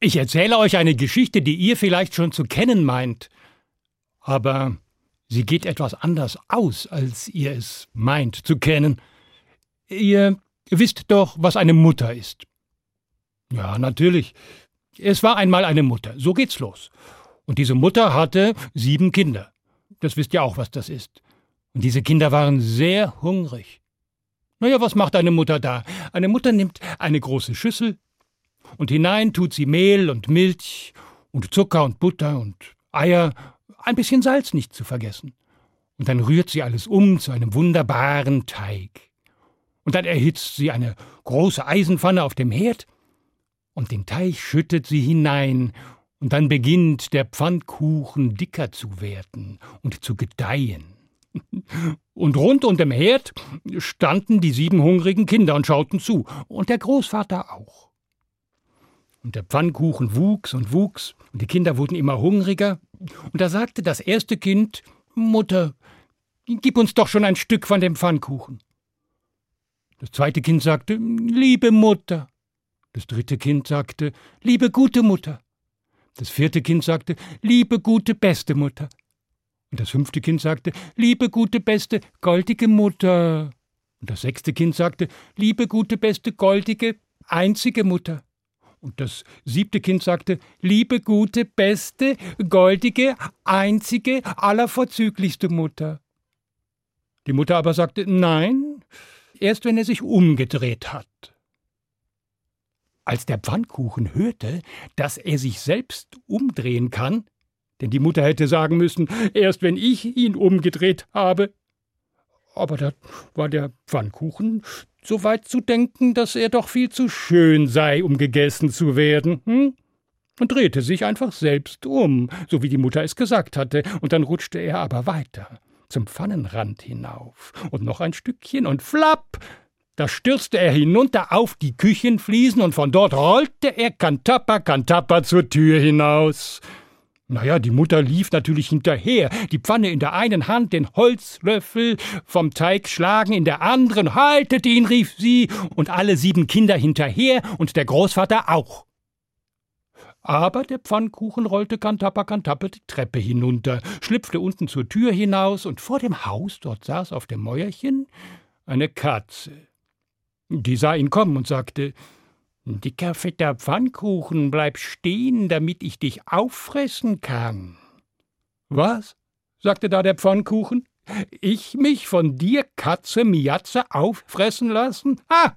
Ich erzähle euch eine Geschichte, die ihr vielleicht schon zu kennen meint. Aber sie geht etwas anders aus, als ihr es meint zu kennen. Ihr wisst doch, was eine Mutter ist. Ja, natürlich. Es war einmal eine Mutter. So geht's los. Und diese Mutter hatte sieben Kinder. Das wisst ihr auch, was das ist. Und diese Kinder waren sehr hungrig. Naja, was macht eine Mutter da? Eine Mutter nimmt eine große Schüssel und hinein tut sie Mehl und Milch und Zucker und Butter und Eier, ein bisschen Salz nicht zu vergessen. Und dann rührt sie alles um zu einem wunderbaren Teig. Und dann erhitzt sie eine große Eisenpfanne auf dem Herd und den Teig schüttet sie hinein und dann beginnt der Pfannkuchen dicker zu werden und zu gedeihen. Und rund um dem Herd standen die sieben hungrigen Kinder und schauten zu, und der Großvater auch. Und der Pfannkuchen wuchs und wuchs, und die Kinder wurden immer hungriger, und da sagte das erste Kind Mutter, gib uns doch schon ein Stück von dem Pfannkuchen. Das zweite Kind sagte Liebe Mutter. Das dritte Kind sagte Liebe gute Mutter. Das vierte Kind sagte Liebe gute beste Mutter. Und das fünfte Kind sagte Liebe gute beste goldige Mutter. Und das sechste Kind sagte Liebe gute beste goldige einzige Mutter. Und das siebte Kind sagte Liebe gute beste goldige einzige allervorzüglichste Mutter. Die Mutter aber sagte Nein, erst wenn er sich umgedreht hat. Als der Pfannkuchen hörte, dass er sich selbst umdrehen kann, denn die Mutter hätte sagen müssen, erst wenn ich ihn umgedreht habe. Aber da war der Pfannkuchen so weit zu denken, dass er doch viel zu schön sei, um gegessen zu werden, hm? und drehte sich einfach selbst um, so wie die Mutter es gesagt hatte, und dann rutschte er aber weiter, zum Pfannenrand hinauf, und noch ein Stückchen, und flapp, da stürzte er hinunter auf die Küchenfliesen und von dort rollte er Kantappa, Kantappa zur Tür hinaus. Naja, die Mutter lief natürlich hinterher, die Pfanne in der einen Hand, den Holzlöffel vom Teig schlagen in der anderen. Haltet ihn, rief sie, und alle sieben Kinder hinterher und der Großvater auch. Aber der Pfannkuchen rollte Kantappa Kantappa die Treppe hinunter, schlüpfte unten zur Tür hinaus, und vor dem Haus, dort saß auf dem Mäuerchen eine Katze. Die sah ihn kommen und sagte Dicker, fetter Pfannkuchen, bleib stehen, damit ich dich auffressen kann. Was? sagte da der Pfannkuchen. Ich mich von dir, Katze Miatze, auffressen lassen? Ha!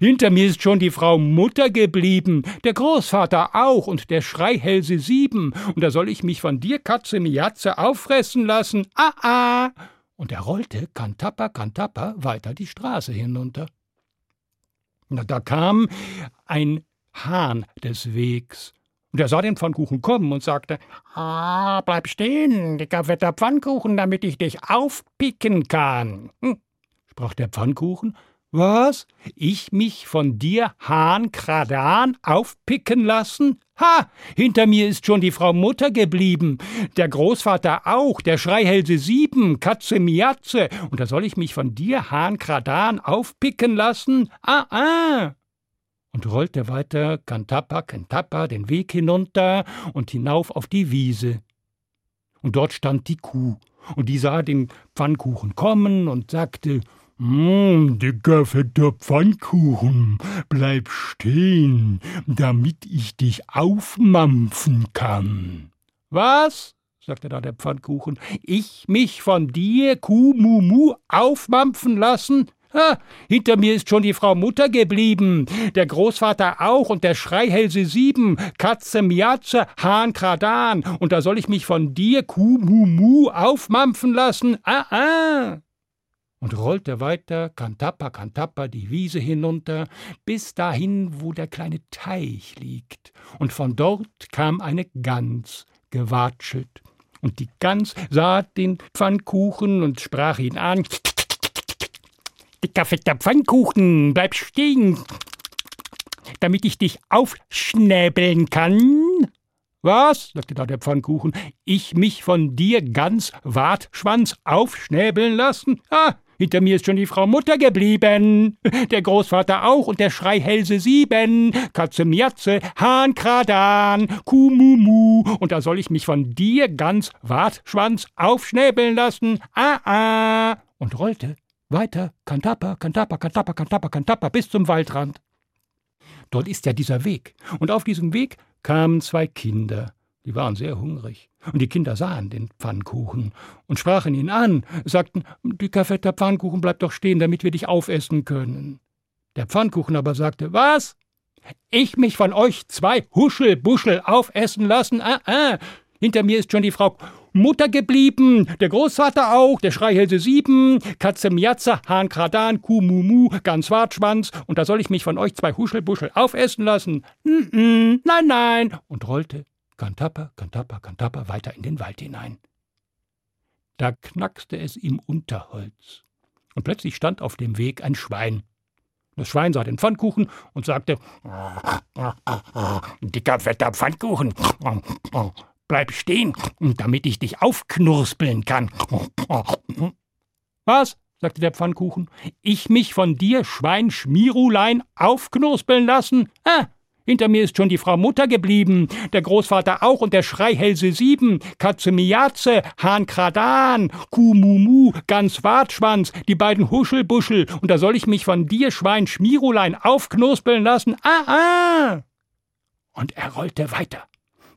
Hinter mir ist schon die Frau Mutter geblieben, der Großvater auch und der Schreihälse sieben, und da soll ich mich von dir, Katze Miatze, auffressen lassen? Ah, ah! Und er rollte, Kantappa, Kantappa, weiter die Straße hinunter. Na, da kam ein Hahn des Wegs. Und er sah den Pfannkuchen kommen und sagte: Ah, bleib stehen, dicker fetter Pfannkuchen, damit ich dich aufpicken kann. Hm, sprach der Pfannkuchen was? Ich mich von dir, Hahn Kradan, aufpicken lassen? Ha! Hinter mir ist schon die Frau Mutter geblieben, der Großvater auch, der Schreihälse sieben, Katze Miatze, und da soll ich mich von dir, Hahn Kradan, aufpicken lassen? Ah, ah! Und rollte weiter Kantappa, Kantappa den Weg hinunter und hinauf auf die Wiese. Und dort stand die Kuh, und die sah den Pfannkuchen kommen und sagte, Mmh, dicker, fetter Pfannkuchen, bleib stehen, damit ich dich aufmampfen kann. Was? sagte da der Pfannkuchen. Ich mich von dir, Kuhmumu, aufmampfen lassen? Ha, hinter mir ist schon die Frau Mutter geblieben, der Großvater auch und der Schreihälse sieben, Katze Miatze, Hahn Kradan, und da soll ich mich von dir, Kuhmumu, aufmampfen lassen? Ah, ah und rollte weiter, Kantappa, Kantappa, die Wiese hinunter, bis dahin, wo der kleine Teich liegt, und von dort kam eine Gans gewatschelt. Und die Gans sah den Pfannkuchen und sprach ihn an. Dicker, fetter Pfannkuchen, bleib stehen, damit ich dich aufschnäbeln kann. Was? sagte da der Pfannkuchen. Ich mich von dir ganz Wartschwanz aufschnäbeln lassen? Ah, Hinter mir ist schon die Frau Mutter geblieben, der Großvater auch und der Schreihälse sieben, Katze Miatze, Hahn Kradan, Kuh Mumu, und da soll ich mich von dir ganz Wartschwanz aufschnäbeln lassen, ah ah, und rollte weiter, Kantapper, Kantapper, Kantapper, Kantapper, Kantapper, bis zum Waldrand. Dort ist ja dieser Weg, und auf diesem Weg kamen zwei Kinder, die waren sehr hungrig. Und die Kinder sahen den Pfannkuchen und sprachen ihn an, sagten, dicker fetter Pfannkuchen, bleib doch stehen, damit wir dich aufessen können. Der Pfannkuchen aber sagte, was? Ich mich von euch zwei Huschelbuschel aufessen lassen? Ah, ah. Hinter mir ist schon die Frau Mutter geblieben, der Großvater auch, der Schreihälse sieben, Katze Miatze, Hahn Kradan, Kuh Mumu, ganz Wartschwanz, und da soll ich mich von euch zwei Huschelbuschel aufessen lassen? Nein, nein, und rollte Kantapper, Kantapper, Kantapper weiter in den Wald hinein. Da knackste es im Unterholz, und plötzlich stand auf dem Weg ein Schwein. Das Schwein sah den Pfannkuchen und sagte: Dicker, fetter Pfannkuchen, bleib stehen, damit ich dich aufknurspeln kann. Was? sagte der Pfannkuchen. Ich mich von dir, Schwein Schmierulein, aufknurspeln lassen? Ah, hinter mir ist schon die Frau Mutter geblieben, der Großvater auch und der Schreihälse sieben, Katze Miatze, Hahn Kradan, Kuh Mumu, Gans Wartschwanz, die beiden Huschelbuschel, und da soll ich mich von dir, Schwein Schmierulein, aufknuspeln lassen. Ah, ah! Und er rollte weiter.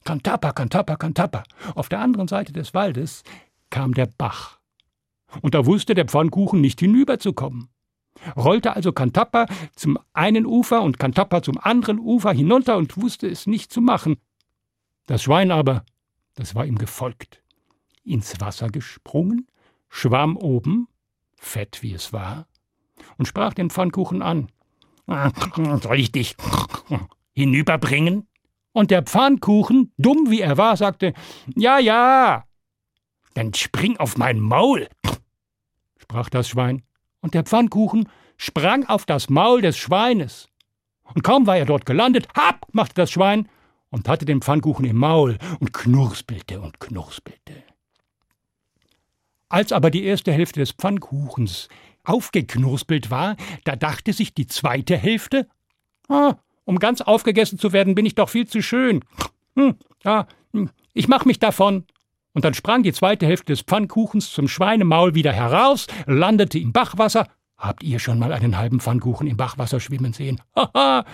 Kantapper, Kantapper, Kantapper. Auf der anderen Seite des Waldes kam der Bach. Und da wusste der Pfannkuchen nicht hinüberzukommen rollte also Kantappa zum einen Ufer und Kantappa zum anderen Ufer hinunter und wusste es nicht zu machen. Das Schwein aber, das war ihm gefolgt, ins Wasser gesprungen, schwamm oben, fett wie es war, und sprach den Pfannkuchen an. Soll ich dich hinüberbringen? Und der Pfannkuchen, dumm wie er war, sagte, Ja, ja. Dann spring auf mein Maul, sprach das Schwein und der Pfannkuchen sprang auf das Maul des Schweines. Und kaum war er dort gelandet, hab, machte das Schwein und hatte den Pfannkuchen im Maul und knurspelte und knurspelte. Als aber die erste Hälfte des Pfannkuchens aufgeknurspelt war, da dachte sich die zweite Hälfte, ah, um ganz aufgegessen zu werden, bin ich doch viel zu schön. Hm, ja, hm, ich mach mich davon und dann sprang die zweite Hälfte des Pfannkuchens zum Schweinemaul wieder heraus, landete im Bachwasser. Habt ihr schon mal einen halben Pfannkuchen im Bachwasser schwimmen sehen? Haha!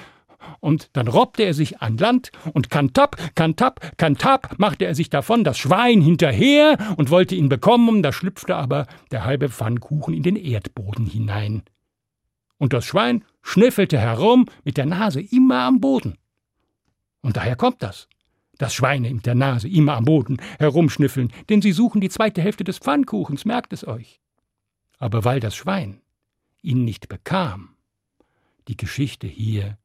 und dann robbte er sich an Land und kantap, kantap, kantap machte er sich davon das Schwein hinterher und wollte ihn bekommen, da schlüpfte aber der halbe Pfannkuchen in den Erdboden hinein. Und das Schwein schnüffelte herum mit der Nase immer am Boden. Und daher kommt das dass Schweine mit der Nase immer am Boden herumschnüffeln, denn sie suchen die zweite Hälfte des Pfannkuchens, merkt es euch. Aber weil das Schwein ihn nicht bekam, die Geschichte hier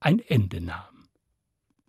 ein Ende nahm.